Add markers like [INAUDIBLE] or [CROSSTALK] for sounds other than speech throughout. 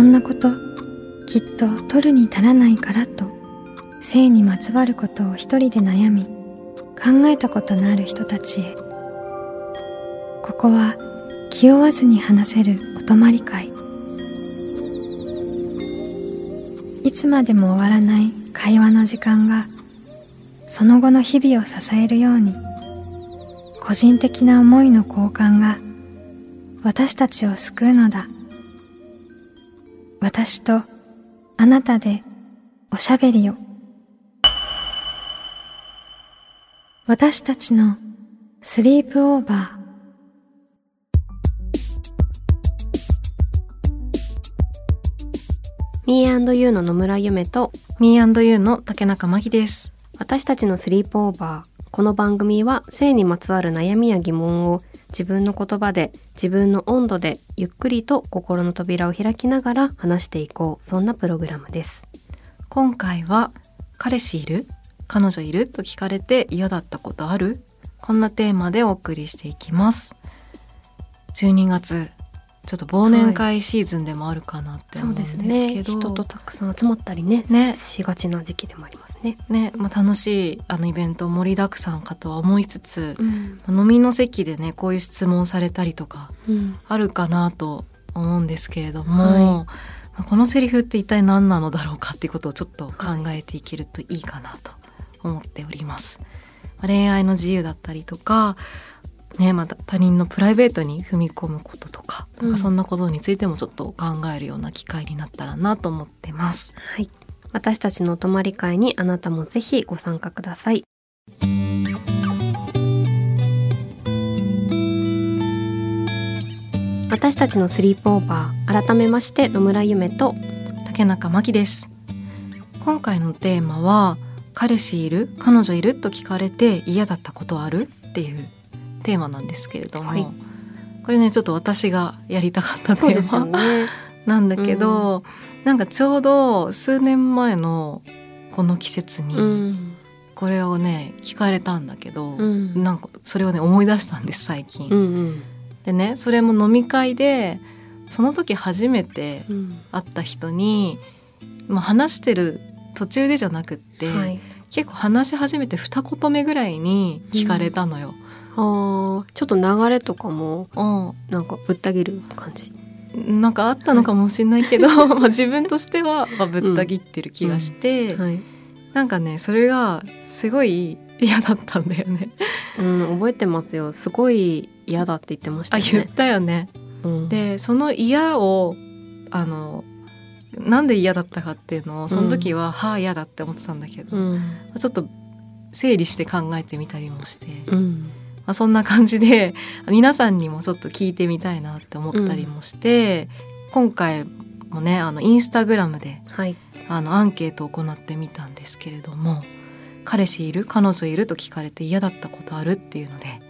こんなこときっと取るに足らないからと性にまつわることを一人で悩み考えたことのある人たちへ。ここは気負わずに話せるお泊まり会。いつまでも終わらない会話の時間がその後の日々を支えるように個人的な思いの交換が私たちを救うのだ。私とあなたでおしゃべりを。私たちのスリープオーバー。ミーユーの野村ゆめと。ミーユーの竹中真希です。私たちのスリープオーバー。この番組は性にまつわる悩みや疑問を自分の言葉で自分の温度でゆっくりと心の扉を開きながら話していこうそんなプログラムです。今回は彼氏いる彼女いると聞かれて嫌だったことある？こんなテーマでお送りしていきます。12月ちょっと忘年会シーズンでもあるかなって思うんですけど、はいね、人とたくさん集まったりねね。しがちな時期でもありますね。ね、まあ、楽しいあのイベント盛りだくさんかとは思いつつ、うん、飲みの席でねこういう質問されたりとかあるかなと思うんですけれども、うんはい、このセリフって一体何なのだろうかっていうことをちょっと考えていけるといいかなと思っております。恋愛の自由だったりとかね、また他人のプライベートに踏み込むこととか,、なんかそんなことについてもちょっと考えるような機会になったらなと思ってます。はい、私たちのお泊まり会にあなたもぜひご参加ください。私たちのスリープオーバー改めまして野村ゆめと竹中真希です。今回のテーマは彼氏いる？彼女いる？と聞かれて嫌だったことある？っていうテーマなんですけれども、はい、これねちょっと私がやりたかったテーマ、ね、[LAUGHS] なんだけど、うん、なんかちょうど数年前のこの季節にこれをね聞かれたんだけど、うん、なんかそれをね思い出したんです最近。うんうん、でねそれも飲み会でその時初めて会った人に、まあ、話してる途中でじゃなくって、はい、結構話し始めて二言目ぐらいに聞かれたのよ。あちょっと流れとかもなんかぶった切る感じ？なんかあったのかもしれないけど、はい、まあ自分としてはまあぶった切ってる気がして、うん。うんはい、なんかねそれがすごい嫌だったんだよね。うん、覚えてますよ。すごい嫌だって言ってましたね。あ、言ったよね。うん、で、その嫌をあのなんで嫌だったかっていうのをその時は、うん、はあ嫌だって思ってたんだけど、うん、ちょっと整理して考えてみたりもして、うん、まあ、そんな感じで [LAUGHS] 皆さんにもちょっと聞いてみたいなって思ったりもして、うん、今回もねあのインスタグラムで、はい、あのアンケートを行ってみたんですけれども「彼氏いる？彼女いる?」と聞かれて嫌だったことあるっていうので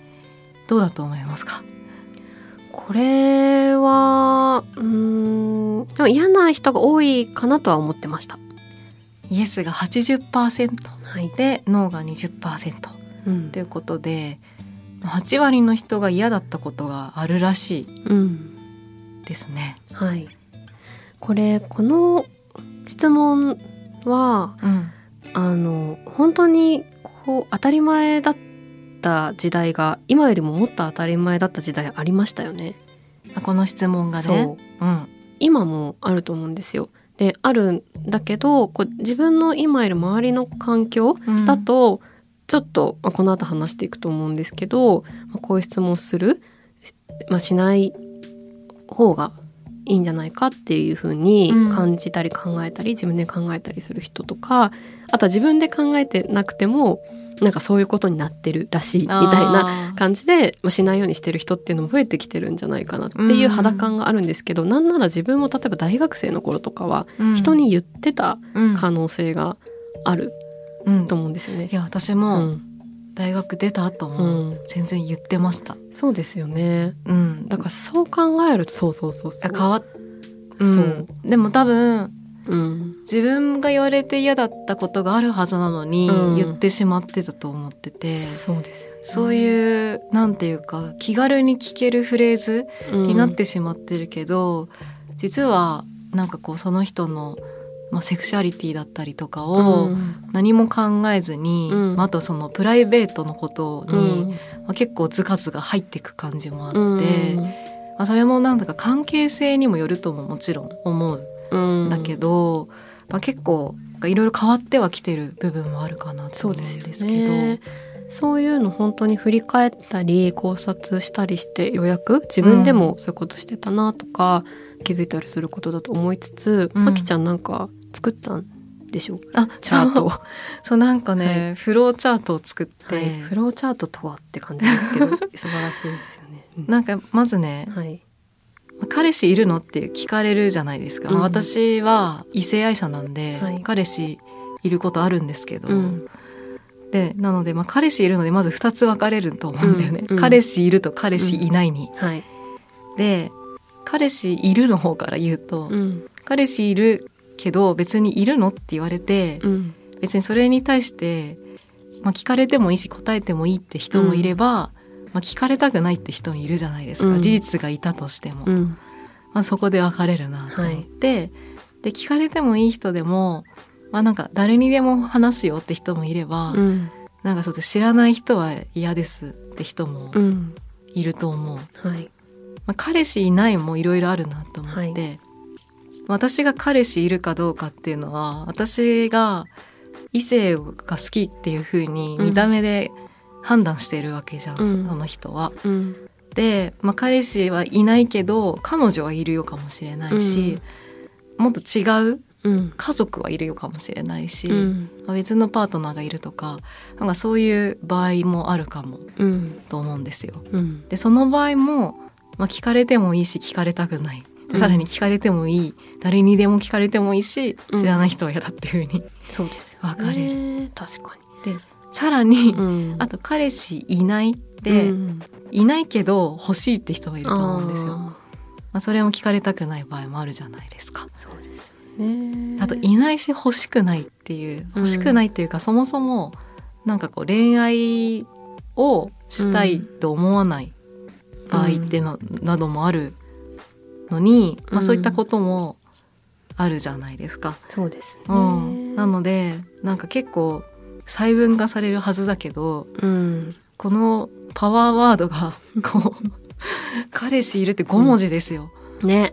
どうだと思いますか？これはうんでも嫌な人が多いかなとは思ってました。イエスが80%で、はい、ノーが20%、うん、ということで8割の人が嫌だったことがあるらしいですね。うん、はい、これこの質問は、うん、あの本当にこう当たり前だった時代が今よりももっと当たり前だった時代ありましたよね。この質問がね。う、うん、今もあると思うんですよ。であるんだけどこう自分の今いる周りの環境だと、ちょっと、まあ、この後話していくと思うんですけど、まあ、こういう質問する、まあ、しない方がいいんじゃないかっていうふうに感じたり考えたり、自分で考えたりする人とかあとは自分で考えてなくてもなんかそういうことになってるらしいみたいな感じで、まあ、しないようにしてる人っていうのも増えてきてるんじゃないかなっていう肌感があるんですけど、うん、なんなら自分も例えば大学生の頃とかは人に言ってた可能性がある。と思うんですよね。いや私も、大学出た後も全然言ってました、そうですよね、うん、だからそう考えるとそうそうそうそう。変わっ、うん、そう。でも多分、うん、自分が言われて嫌だったことがあるはずなのに、言ってしまってたと思ってて。そうですよ、ね、そういうなんていうか気軽に聞けるフレーズになってしまってるけど、実はなんかこうその人の、まあ、セクシュアリティだったりとかを何も考えずに、うん。まあ、あとそのプライベートのことに、うん。まあ、結構ズカズカ入っていく感じもあって、うん。まあ、それもなんだか関係性にもよるとももちろん思ううんんだけど、まあ、結構いろいろ変わってはきてる部分もあるかなと思うんそうでですすけど。そういうの本当に振り返ったり考察したりしてようやく自分でもそういうことしてたなとか、気づいたりすることだと思いつつ、うん。まきちゃんなんか作ったんでしょあチャートを。[LAUGHS] そうなんかね、フローチャートを作って、はい、フローチャートとはって感じですけど素晴らしいですよね。[LAUGHS] うん。なんかまずねはい。「彼氏いるの?」って聞かれるじゃないですか、まあうん。私は異性愛者なんで、はい。彼氏いることあるんですけど、うん。でなので、まあ、彼氏いるのでまず2つ分かれると思うんだよね、うん。うん。彼氏いると彼氏いないに。はい。で彼氏いるの方から言うと、うん。彼氏いるけど別にいるのって言われて、うん。別にそれに対して、まあ、聞かれてもいいし答えてもいいって人もいれば、まあ、聞かれたくないって人もいるじゃないですか、うん。事実がいたとしても、うん。まあ、そこで分かれるなと思って、で聞かれてもいい人でも、まあ、なんか誰にでも話すよって人もいれば、うん。なんかちょっと知らない人は嫌ですって人もうん。いると思う、はい。まあ、彼氏いないもいろいろあるなと思って、は私が彼氏いるかどうかっていうのは私が異性が好きっていう風に見た目で判断してるわけじゃん、うん。その人は。うん。で、まあ、彼氏はいないけど彼女はいるよかもしれないし、もっと違ううん。家族はいるよかもしれないし、うん。まあ別のパートナーがいるとかなんかそういう場合もあるかもうん。と思うんですよ。うん。でその場合も、まあ、聞かれてもいいし聞かれたくない。うんでさらに聞かれてもいい、誰にでも聞かれてもいいしうん。知らない人は嫌だっていう風に、そうですよ分かれる。ね確かさらに、にうん。あと彼氏いないって、うんいないけど欲しいって人もいると思うんですよ。あまあ、それも聞かれたくない場合もあるじゃないですか。ーそうですよね。あといないし欲しくないっていう欲しくないっていうか、そもそもなんかこう恋愛をしたいと思わない場合っての、などもあるのに、まあ、うん。そういったこともあるじゃないですか。そうですね。うん、なのでなんか結構細分化されるはずだけどうん。このパワーワードが [LAUGHS] こう彼氏いるって5文字ですよ。ね。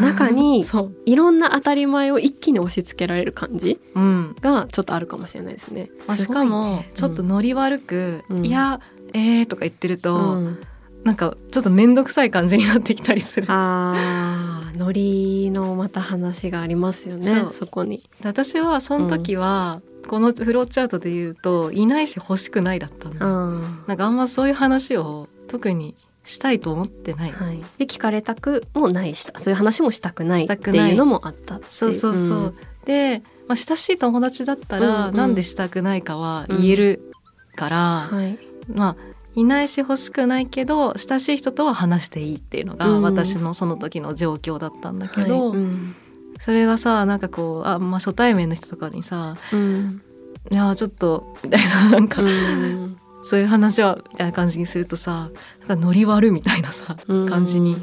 中に [LAUGHS] いろんな当たり前を一気に押し付けられる感じうん、がちょっとあるかもしれないですね。まあ、しかもちょっとノリ悪く「うん。いやえー」とか言ってると、うんなんかちょっと面倒くさい感じになってきたりする。あーノリのまた話がありますよねそこに。で私はその時は、このフローチャートで言うといないし欲しくないだったの。あなんかあんまそういう話を特にしたいと思ってない。ーはい、で聞かれたくもないした。そういう話もしたくないっしてたくない。いうのもあったそうそうそう。ん。で、まあ、親しい友達だったら、うんうん。なんでしたくないかは言えるから、はい。まあいないし欲しくないけど親しい人とは話していいっていうのがうん。私のその時の状況だったんだけど、はいうん。それがさなんかこうあ、まあ、初対面の人とかにさうん「いやちょっと」みたいな [LAUGHS] なんか、うん。そういう話はみたいな感じにするとさなんかノリ悪みたいなさうん。感じに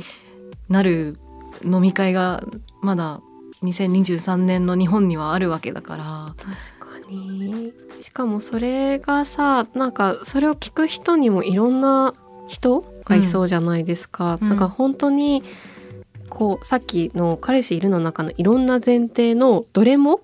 なる飲み会がまだ2023年の日本にはあるわけだから。確かに。しかもそれがさなんかそれを聞く人にもいろんな人がいそうじゃないですか、うん。なんか本当にこうさっきの「彼氏いる」の中のいろんな前提のどれも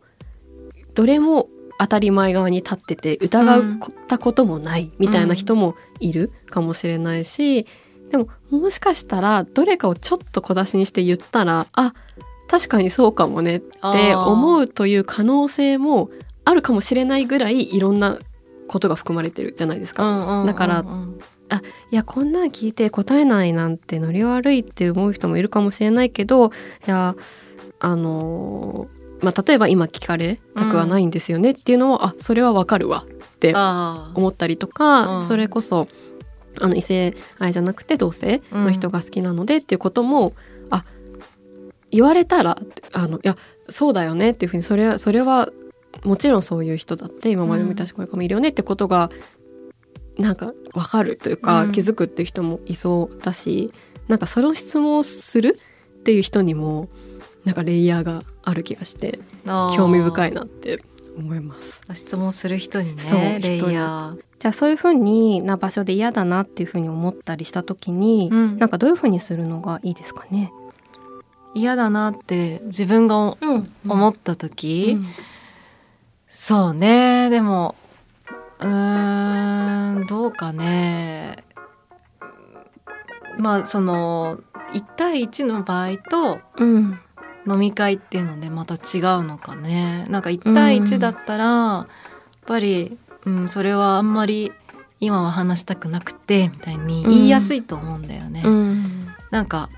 どれも当たり前側に立ってて疑うたこともないみたいな人もいるかもしれないし、でももしかしたらどれかをちょっと小出しにして言ったらあ確かにそうかもねって思うという可能性もあるかもしれないぐらいいろんなことが含まれてるじゃないですか。うんうんうんうんだからいやこんなん聞いて答えないなんてノリ悪いって思う人もいるかもしれないけどいやあのーまあ、例えば今聞かれたくはないんですよねっていうのを、あそれはわかるわって思ったりとか、うん。それこそあの異性愛じゃなくて同性の人が好きなのでっていうことも、あ言われたらあのいやそうだよねっていうふうにそれはそれはもちろんそういう人だって今まで見たしこれからもいるよねってことがなんか分かるというか、うん。気づくっていう人もいそうだしなんかその質問をするっていう人にもなんかレイヤーがある気がして興味深いなって思います。質問する人にねそうレイヤー。じゃあそういうふうにな場所で嫌だなっていうふうに思ったりした時に、うん。なんかどういうふうにするのがいいですかね？嫌だなって自分がおうん。思った時、そうね。でもうーんどうかね。まあその1対1の場合とうん。飲み会っていうのでまた違うのかね。なんか1対1だったら、やっぱり、うん、それはあんまり今は話したくなくてみたいに言いやすいと思うんだよね。うん。なんか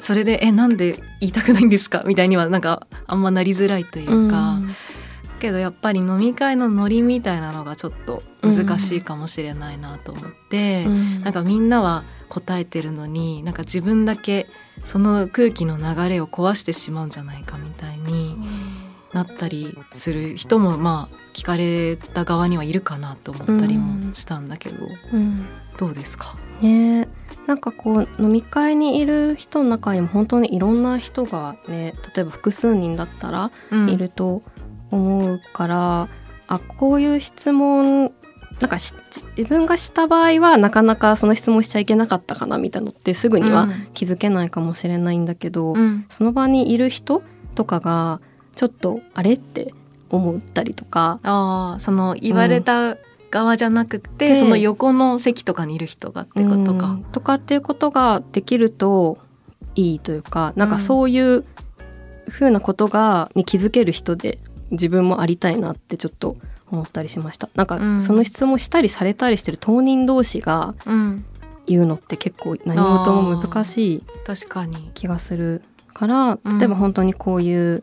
それで「えなんで言いたくないんですか?」みたいにはなんかあんまなりづらいというか、けどやっぱり飲み会のノリみたいなのがちょっと難しいかもしれないなと思って、うん。なんかみんなは答えてるのになんか自分だけその空気の流れを壊してしまうんじゃないかみたいになったりする人もまあ聞かれた側にはいるかなと思ったりもしたんだけど、うん。どうですか？ね。えなんかこう飲み会にいる人の中にも本当にいろんな人がね例えば複数人だったらうん。いると思うから、あこういう質問なんかし自分がした場合はなかなかその質問しちゃいけなかったかなみたいなのってすぐにはうん。気づけないかもしれないんだけど、うん。その場にいる人とかがちょっとあれって思ったりとか、ああその言われた側じゃなくて、でその横の席とかにいる人がってことか。うん。とかっていうことができるといいというかなんかそういうふうなことがに気づける人で自分もありたいなってちょっと思ったりしました。なんかうん。その質問したりされたりしてる当人同士がうん、言うのって結構何事も難しい確かに。気がするからうん。例えば本当にこういう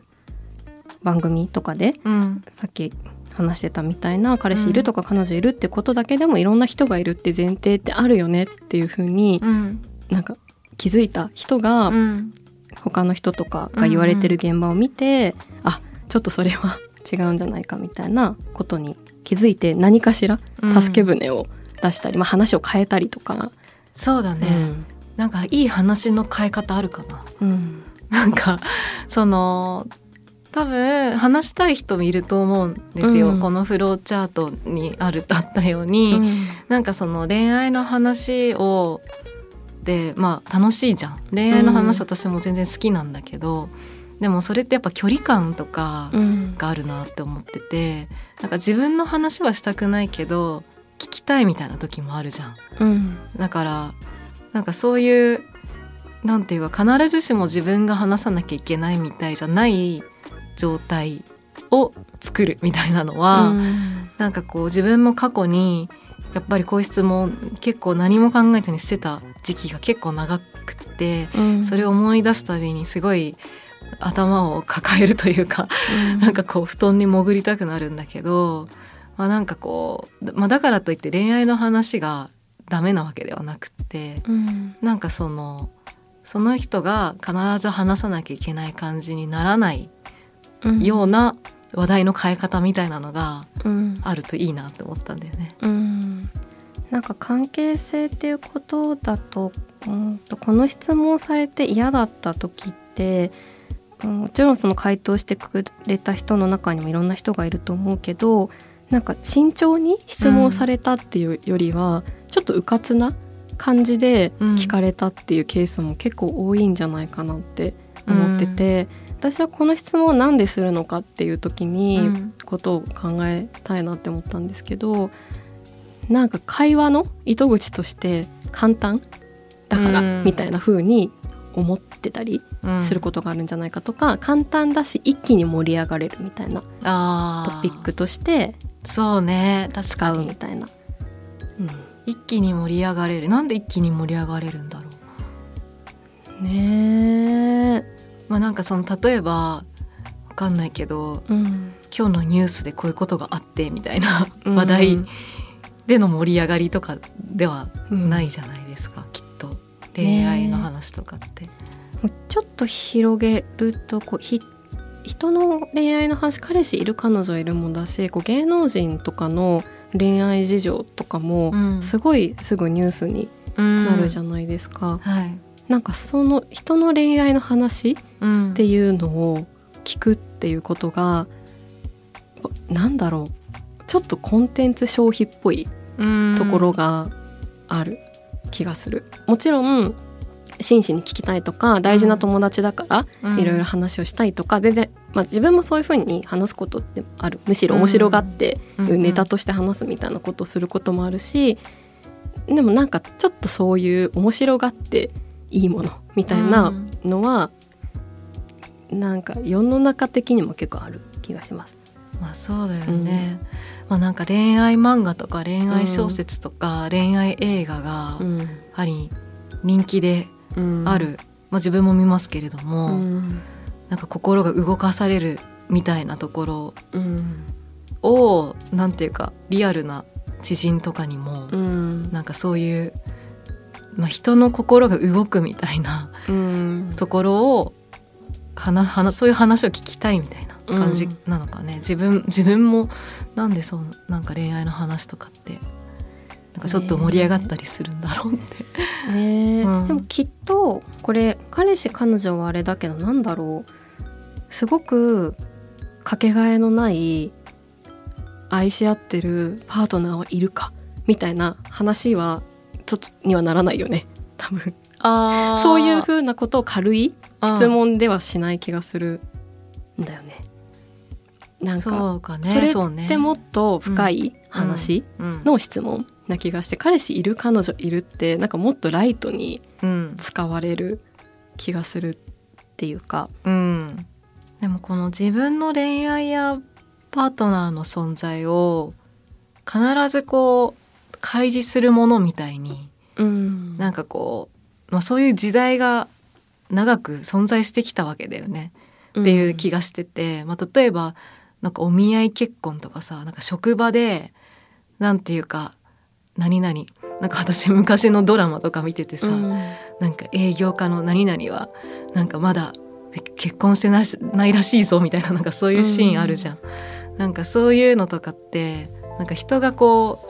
番組とかでうん、さっき話してたみたいな彼氏いるとか彼女いるってことだけでもいろんな人がいるって前提ってあるよねっていうふうにうん、なんか気づいた人がうん、他の人とかが言われてる現場を見て、あちょっとそれは [LAUGHS] 違うんじゃないかみたいなことに気づいて何かしら助け舟を出したり、まあ、話を変えたりとか、そうだね、なんかいい話の変え方あるかな。うん。なんかその多分話したい人もいると思うんですよ、うん。このフローチャートにあるあったように、なんかその恋愛の話をでまあ楽しいじゃん。恋愛の話うん。私も全然好きなんだけど、でもそれってやっぱ距離感とかうん。があるなって思っててなんか自分の話はしたくないけど聞きたいみたいな時もあるじゃん。うん。だからなんかそういうなんていうか必ずしも自分が話さなきゃいけないみたいじゃない状態を作るみたいなのは、うん。なんかこう自分も過去にやっぱりこういう質問結構何も考えずにしてた時期が結構長くってうん。それを思い出すたびにすごい頭を抱えるというかなんかこう布団に潜りたくなるんだけど、まあ、なんかこう、まあ、だからといって恋愛の話がダメなわけではなくってうん。なんかそのその人が必ず話さなきゃいけない感じにならないうん。ような話題の変え方みたいなのがうん。あるといいなって思ったんだよね。うん。なんか関係性っていうことだと,、うん、とこの質問されて嫌だった時って、うん、もちろんその回答してくれた人の中にもいろんな人がいると思うけどなんか慎重に質問されたっていうよりは、ちょっと迂闊な感じで聞かれたっていうケースも結構多いんじゃないかなって思ってて、私はこの質問を何でするのかっていう時に、うん。ことを考えたいなって思ったんですけどなんか会話の糸口として簡単だからうん。みたいな風に思ってたりうんすることがあるんじゃないかとか、簡単だし一気に盛り上がれるみたいなトピックとしてそうね。確使うみたいな。うん。一気に盛り上がれる。なんで一気に盛り上がれるんだろう。ねえ、まあなんかその例えばわかんないけどうん、今日のニュースでこういうことがあってみたいなうん。話題での盛り上がりとかではうん。ないじゃないですか、きっと。恋愛の話とかって。もうちょっと広げるとこうひ人の恋愛の話彼氏いる彼女いるもだしこう芸能人とかの恋愛事情とかもうん。すごいすぐニュースになるじゃないですか。はい。なんかその人の恋愛の話うん。っていうのを聞くっていうことが、なんだろう。ちょっとコンテンツ消費っぽいところがある気がする。もちろん真摯に聞きたいとか大事な友達だからいろいろ話をしたいとか、全然、まあ、自分もそういうふうに話すことってある。むしろ面白がって、うん。ネタとして話すみたいなことをすることもあるしでもなんかちょっとそういう面白がっていいものみたいなのは、なんか世の中的にも結構ある気がします。まあそうだよね、まあなんか恋愛漫画とか恋愛小説とか恋愛映画がうん。やはり人気でうんある、まあ自分も見ますけれどうも、ん。なんか心が動かされるみたいなところうん。をなんていうかリアルな知人とかにも、うん。なんかそういう、まあ、人の心が動くみたいなうん。ところを話話そういう話を聞きたいみたいな感じうんなのかね、自分自分もなんでそうなんか恋愛の話とかってなんかちょっと盛り上がったりするんだろうって。ねえ、うん。でもきっとこれ彼氏彼女はあれだけどなんだろう。すごくかけがえのない愛し合ってるパートナーはいるかみたいな話はちょっとにはならないよね。[LAUGHS] 多分。あそういうふうなことを軽い質問ではしない気がするんだよね。なんかそうかね。それそうねでもっと深い話うん。の質問な気がして彼氏いる彼女いるってなんかもっとライトにうん。使われる気がするっていうか。うん、でもこの自分の恋愛やパートナーの存在を必ずこう開示するものみたいにうん。なんかこう、まあ、そういう時代が長く存在してきたわけだよね。っていう気がしてて、まあ、例えばなんかお見合い結婚とかさなんか職場でなんていうか何々なんか私昔のドラマとか見ててさ、うんなんか営業家の何々はなんかまだ結婚してないらしいぞみたいななんかそういうシーンあるじゃん。なんかそういうのとかってなんか人がこ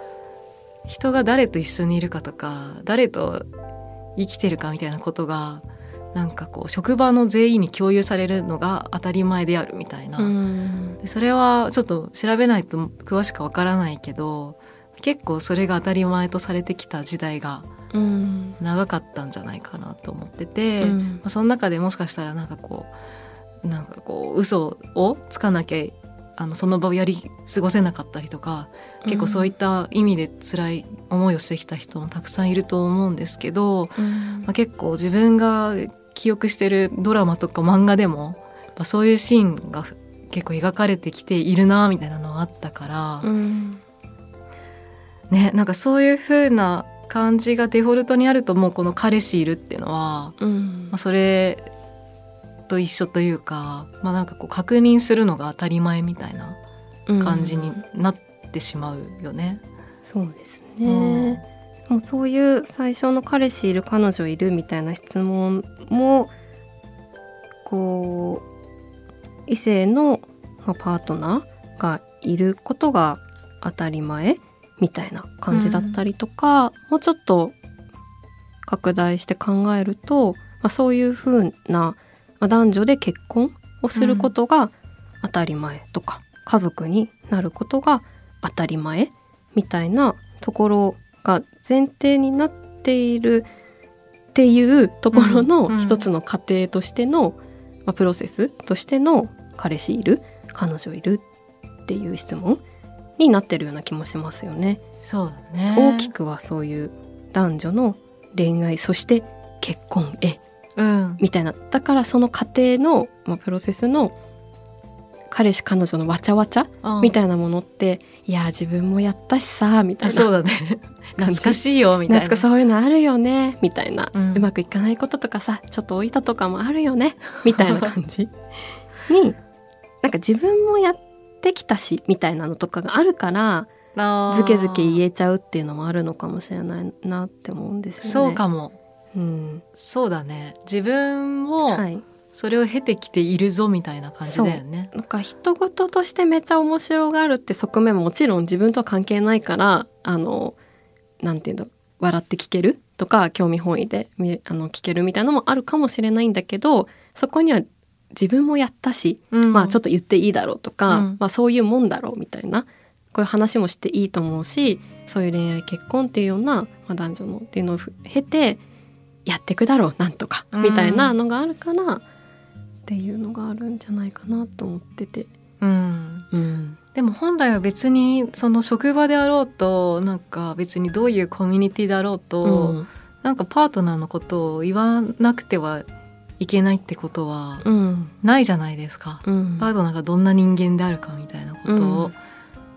う人が誰と一緒にいるかとか誰と生きてるかみたいなことがなんかこう職場の全員に共有されるのが当たり前であるみたいな。うんでそれはちょっと調べないと詳しくわからないけど結構それが当たり前とされてきた時代がうん。長かったんじゃないかなと思ってて、まうん。あ、その中でもしかしたらなんかこうなんかこう嘘をつかなきゃあのその場をやり過ごせなかったりとか結構そういった意味で辛い思いをしてきた人もたくさんいると思うんですけど、うん。まあ、結構自分が記憶してるドラマとか漫画でも、まあ、そういうシーンが結構描かれてきているなみたいなのがあったから、うんねなんかそういう風な感じがデフォルトにあるともうこの彼氏いるっていうのは、うん。まあ、それと一緒というか、まあ、なんかこう確認するのが当たり前みたいな感じになってしまうよね。そうですね、もうそういう最初の彼氏いる彼女いるみたいな質問もこう異性の、まあ、パートナーがいることが当たり前みたいな感じだったりとか、もうちょっと拡大して考えると、まあ、そういうふうな、まあ、男女で結婚をすることが当たり前とか、家族になることが当たり前みたいなところが前提になっているっていうところうんうんの一つの過程としての、まあ、プロセスとしての彼氏いる彼女いるっていう質問になってるような気もしますよね。そうだね。大きくはそういう男女の恋愛そして結婚へ。うん。みたいな。だからその過程の、まあ、プロセスの彼氏彼女のわちゃわちゃみたいいなものっていや自分もやったしさみたいな。そうだね。[LAUGHS] 懐かしいよみたいな。なんかそういうのあるよねみたいな、ううんまくいかないこととかさちょっと置いたとかもあるよねみたいな感じ。になんか自分もやってきたしみたいなのとかがあるからずけずけ言えちゃうっていうのもあるのかもしれないなって思うんですよね。そうかも。うん。そうだね。自分もはい、それを経てきているぞみたいな感じだよね。なんか人事としてめっちゃ面白がるって側面ももちろん自分とは関係ないからあのなんていうの？笑って聞けるっとか興味本位で見あの聞けるみたいなのもあるかもしれないんだけどそこには自分もやったし、うん。まあちょっと言っていいだろうとか、うん。まあそういうもんだろうみたいなこういう話もしていいと思うしそういう恋愛結婚っていうような、まあ、男女のっていうのを経てやっていくだろうなんとかうん。みたいなのがあるから、っていうのがあるんじゃないかなと思ってて。うん。うん。でも本来は別にその職場であろうとなんか別にどういうコミュニティだろうと、うん。なんかパートナーのことを言わなくてはいけないってことはうん。ないじゃないですか、うん。パートナーがどんな人間であるかみたいなことを、うん。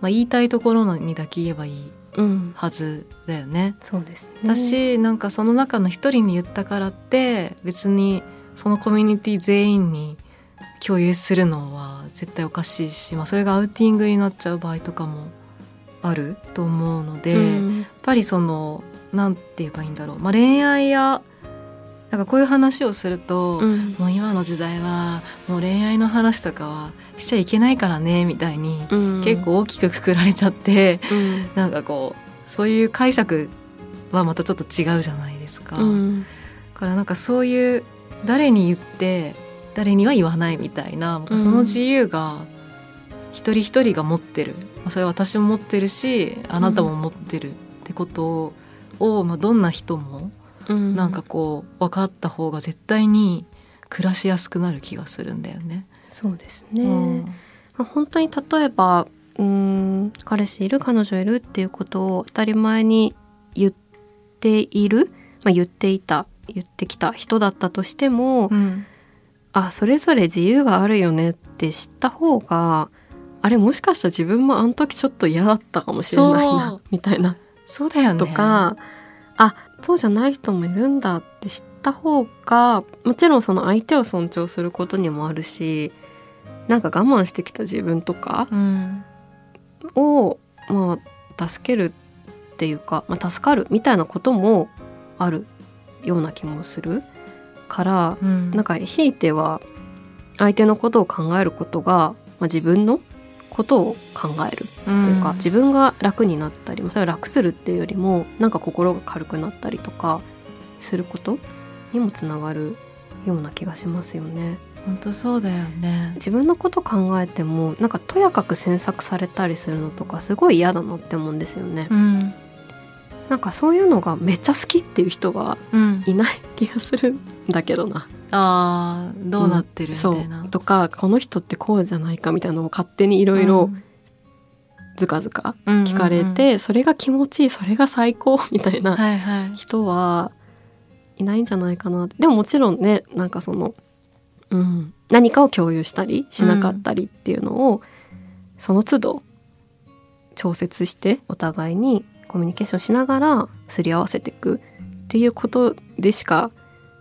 まあ、言いたいところにだけ言えばいいうん。はずだよね。そうですね。だしなんかその中の一人に言ったからって別にそのコミュニティ全員に共有するのは絶対おかしいし、まあ、それがアウティングになっちゃう場合とかもあると思うので、うん。やっぱりそのなんて言えばいいんだろう、まあ、恋愛やなんかこういう話をすると、うん。もう今の時代はもう恋愛の話とかはしちゃいけないからねみたいに、うん。結構大きくくくられちゃってうん。なんかこうそういう解釈はまたちょっと違うじゃないですか。うん。だからなんかそういう誰に言って誰には言わないみたいなうんその自由が一人一人が持ってる、まあそれは私も持ってるしあなたも持ってるってことを、まあ、どんな人もうん。なんかこう分かった方が絶対に暮らしやすくなる気がするんだよね。そうですね。うん。まあ本当に例えばうーん彼氏いる彼女いるっていうことを当たり前に言っている、まあ、言っていた言ってきた人だったとしても、うん。あそれぞれ自由があるよねって知った方があれもしかしたら自分もあの時ちょっと嫌だったかもしれないそなう。みたいな。そうだよね。とか、あそうじゃない人もいるんだって知った方がもちろんその相手を尊重することにもあるしなんか我慢してきた自分とかうん。を、まあ、助けるっていうか、まあ、助かるみたいなこともあるような気もするからうん。なんかひいては相手のことを考えることが、まあ、自分のことを考えるというか、自分が楽になったり、まあ、それは楽するっていうよりもなんか心が軽くなったりとかすることにもつながるような気がしますよね。本当そうだよね。自分のこと考えてもなんかとやかく詮索されたりするのとかすごい嫌だなって思うんですよね。うんなんかそういうのがめっちゃ好きっていう人がうん、いない気がするんだけどな。あーどうなってるみたそいな。うとかこの人ってこうじゃないかみたいなのを勝手にいろいろずかずか聞かれて、それが気持ちいいそれが最高 [LAUGHS] みたいなはいはい。人はいないんじゃないかなってでももちろんねなんかその、うん、何かを共有したりしなかったりっていうのを、その都度調節してお互いにコミュニケーションしながらすり合わせていくっていうことでしか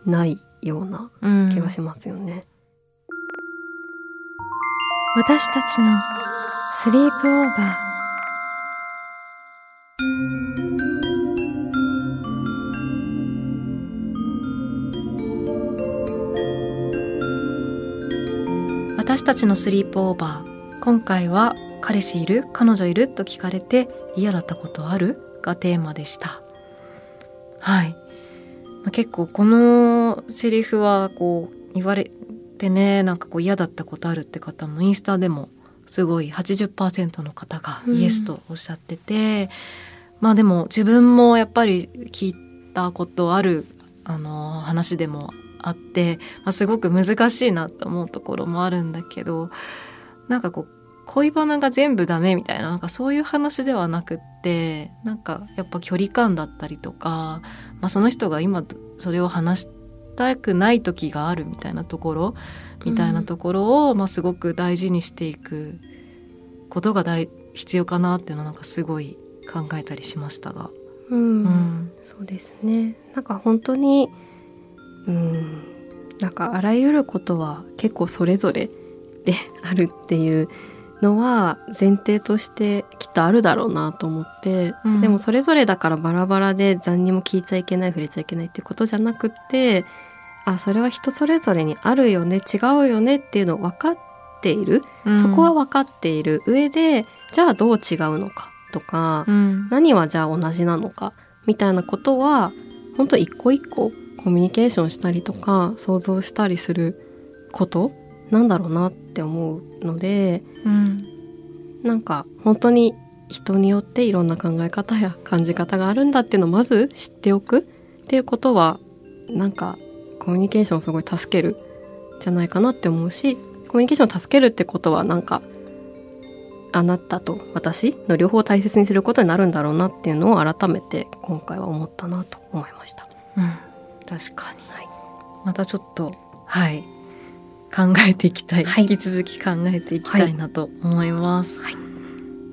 ないようなうん。気がしますよね。私たちのスリープオーバー。私たちのスリープオーバー。今回は彼氏いる？彼女いる？と聞かれて嫌だったことある？がテーマでした。はい、まあ、結構このセリフはこう言われてねなんかこう嫌だったことあるって方もインスタでもすごい80%の方がイエスとおっしゃってて、まあでも自分もやっぱり聞いたことあるあの話でもあって、まあ、すごく難しいなと思うところもあるんだけどなんかこう恋バナが全部ダメみたいななんかそういう話ではなくってなんかやっぱ距離感だったりとか、まあ、その人が今それを話したくない時があるみたいなところみたいなところを、まあ、すごく大事にしていくことが大必要かなっていうのはなんかすごい考えたりしましたが。うん。うん。そうですね。なんか本当にうん。なんかあらゆることは結構それぞれであるっていうのは前提としてきっとあるだろうなと思って、うん。でもそれぞれだからバラバラで残にも聞いちゃいけない触れちゃいけないっていうことじゃなくってあそれは人それぞれにあるよね違うよねっていうのを分かっている、そこは分かっている。上でじゃあどう違うのかとか、うん。何はじゃあ同じなのかみたいなことは本当一個一個コミュニケーションしたりとか想像したりすることなんだろうなって思うので、うん、なんか本当に人によっていろんな考え方や感じ方があるんだっていうのをまず知っておくっていうことはなんかコミュニケーションをすごい助けるじゃないかなって思うしコミュニケーションを助けるってことはなんかあなたと私の両方を大切にすることになるんだろうなっていうのを改めて今回は思ったなと思いました。うん、確かに、はい、またちょっとはい。考えていきたい、はい、引き続き考えていきたいなと思います、はい、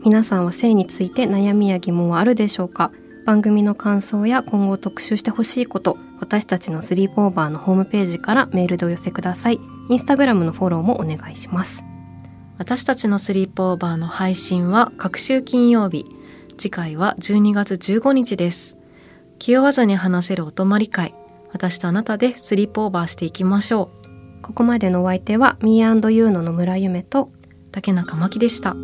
皆さんは性について悩みや疑問はあるでしょうか？番組の感想や今後特集してほしいこと私たちのスリープオーバーのホームページからメールでお寄せください。インスタグラムのフォローもお願いします。私たちのスリープオーバーの配信は各週金曜日。次回は12月15日です。気負わずに話せるお泊まり会。私とあなたでスリープオーバーしていきましょう。ここまでのお相手は Me&You の野村夢と竹中真希でした。